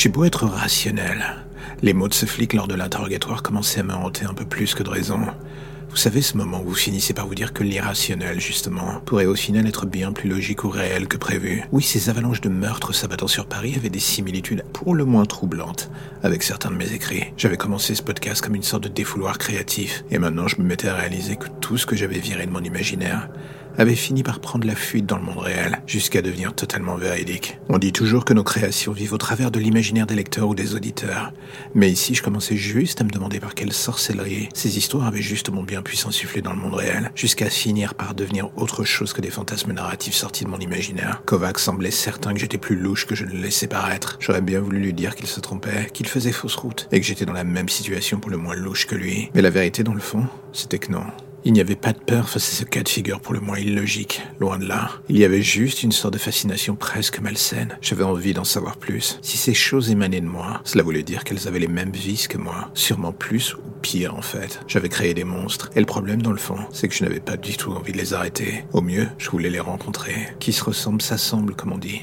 J'ai beau être rationnel. Les mots de ce flic lors de l'interrogatoire commençaient à me hanter un peu plus que de raison. Vous savez ce moment où vous finissez par vous dire que l'irrationnel, justement, pourrait au final être bien plus logique ou réel que prévu. Oui, ces avalanches de meurtres s'abattant sur Paris avaient des similitudes pour le moins troublantes avec certains de mes écrits. J'avais commencé ce podcast comme une sorte de défouloir créatif, et maintenant je me mettais à réaliser que tout ce que j'avais viré de mon imaginaire avait fini par prendre la fuite dans le monde réel, jusqu'à devenir totalement véridique. On dit toujours que nos créations vivent au travers de l'imaginaire des lecteurs ou des auditeurs. Mais ici, je commençais juste à me demander par quelle sorcellerie ces histoires avaient justement bien pu s'insuffler dans le monde réel, jusqu'à finir par devenir autre chose que des fantasmes narratifs sortis de mon imaginaire. Kovac semblait certain que j'étais plus louche que je ne le laissais paraître. J'aurais bien voulu lui dire qu'il se trompait, qu'il faisait fausse route, et que j'étais dans la même situation pour le moins louche que lui. Mais la vérité, dans le fond, c'était que non. Il n'y avait pas de peur face à ce cas de figure pour le moins illogique, loin de là. Il y avait juste une sorte de fascination presque malsaine. J'avais envie d'en savoir plus. Si ces choses émanaient de moi, cela voulait dire qu'elles avaient les mêmes vices que moi. Sûrement plus en fait. J'avais créé des monstres. Et le problème dans le fond, c'est que je n'avais pas du tout envie de les arrêter. Au mieux, je voulais les rencontrer. Qui se ressemble s'assemble, comme on dit.